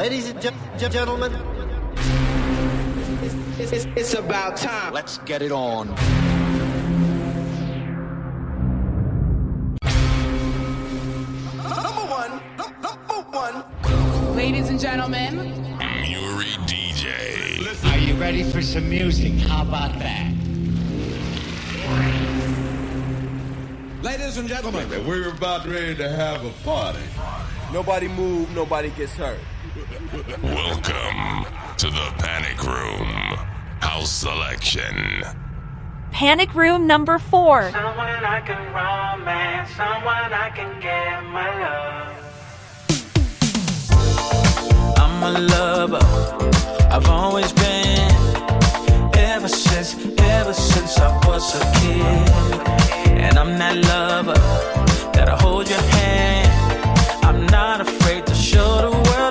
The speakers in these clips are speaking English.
Ladies and gentlemen, it's, it's, it's about time. Let's get it on. Number one, number one. Ladies and gentlemen, Muri DJ. Are you ready for some music? How about that? Ladies and gentlemen, we're about ready to have a party. Nobody move, nobody gets hurt. Welcome to the Panic Room. House selection. Panic Room number four. Someone I can romance, someone I can get my love. I'm a lover, I've always been. Ever since, ever since I was a kid. And I'm that lover that'll hold your hand. I'm not afraid to show the world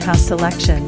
House selection.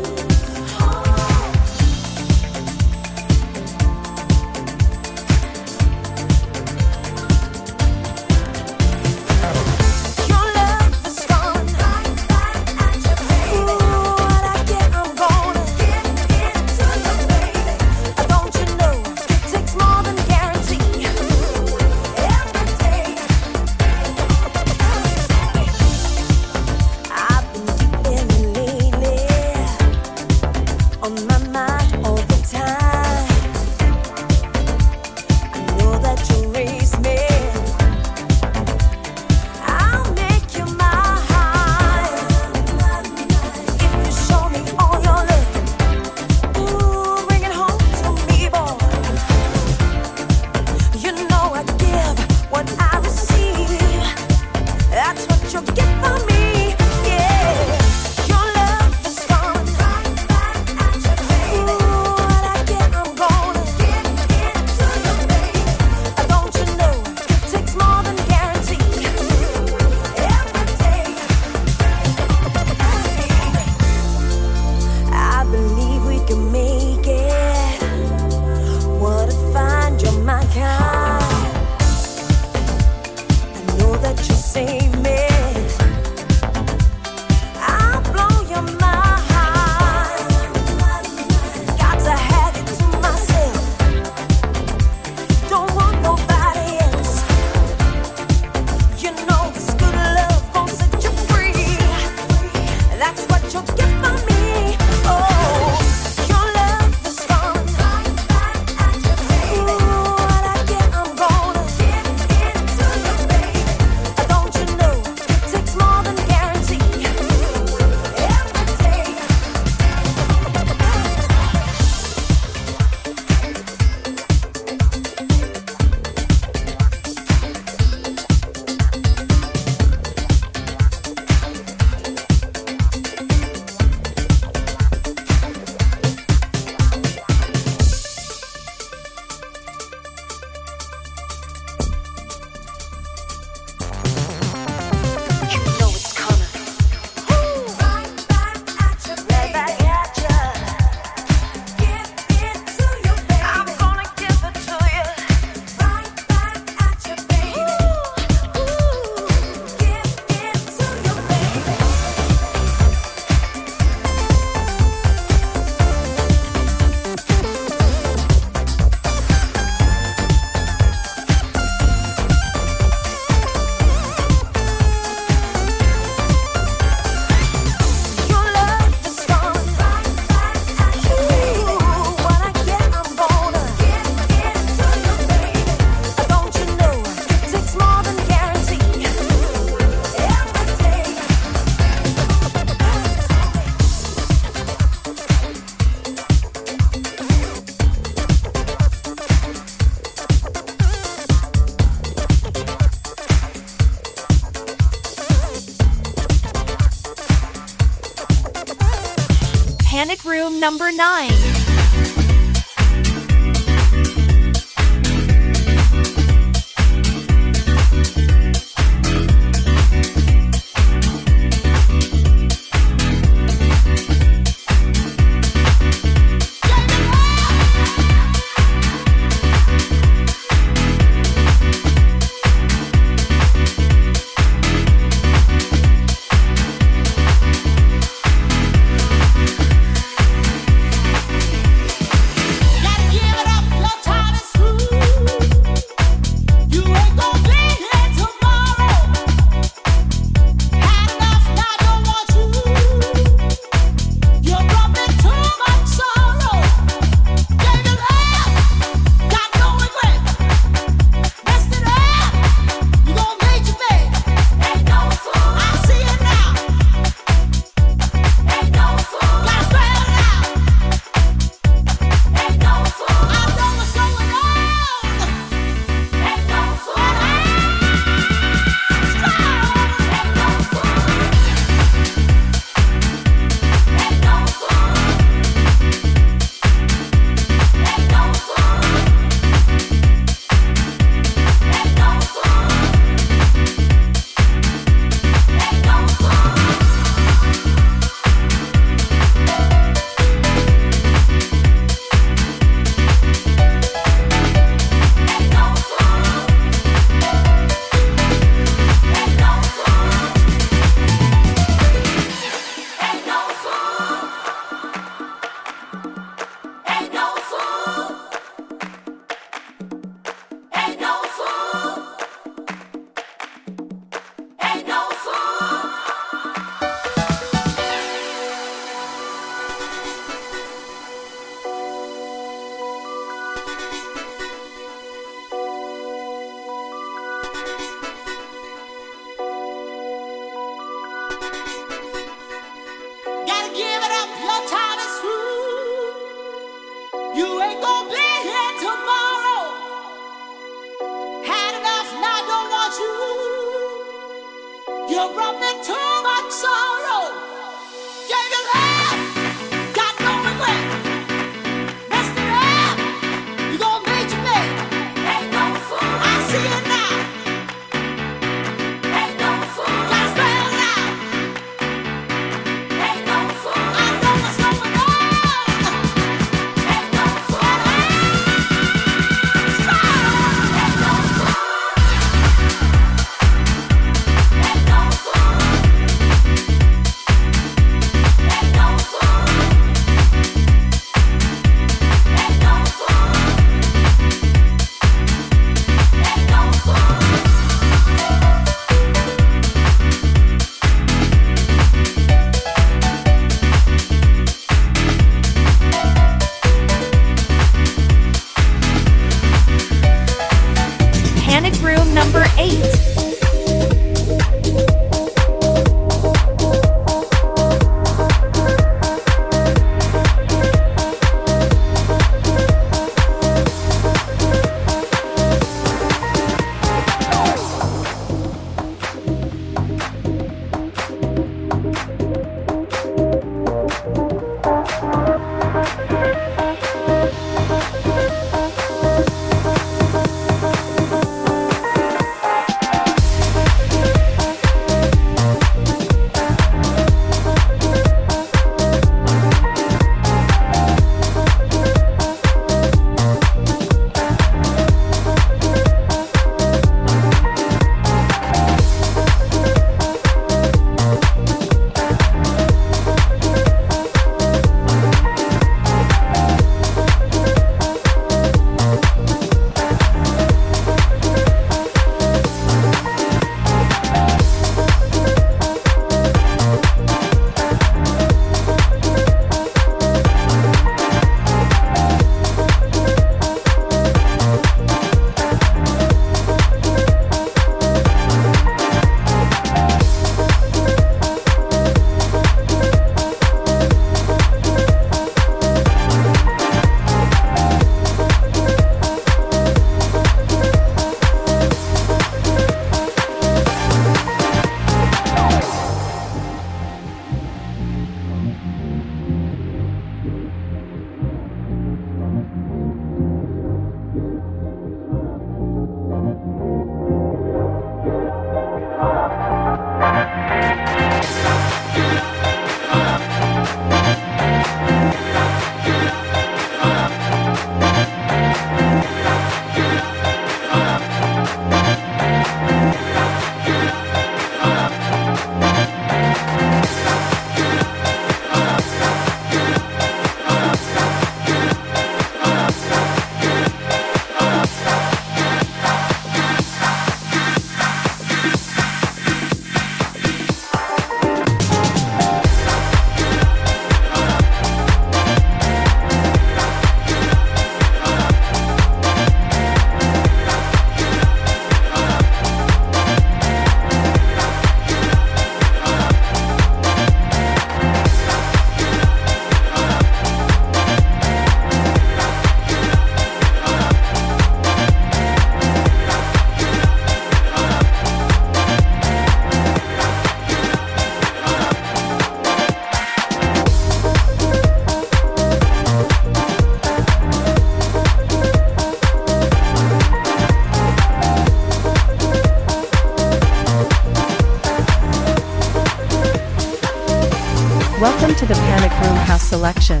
Welcome to the Panic Room House Selection.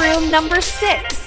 room number six.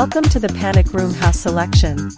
Welcome to the Panic Room House Selection.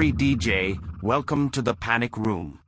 Muri DJ. Welcome to the Panic Room.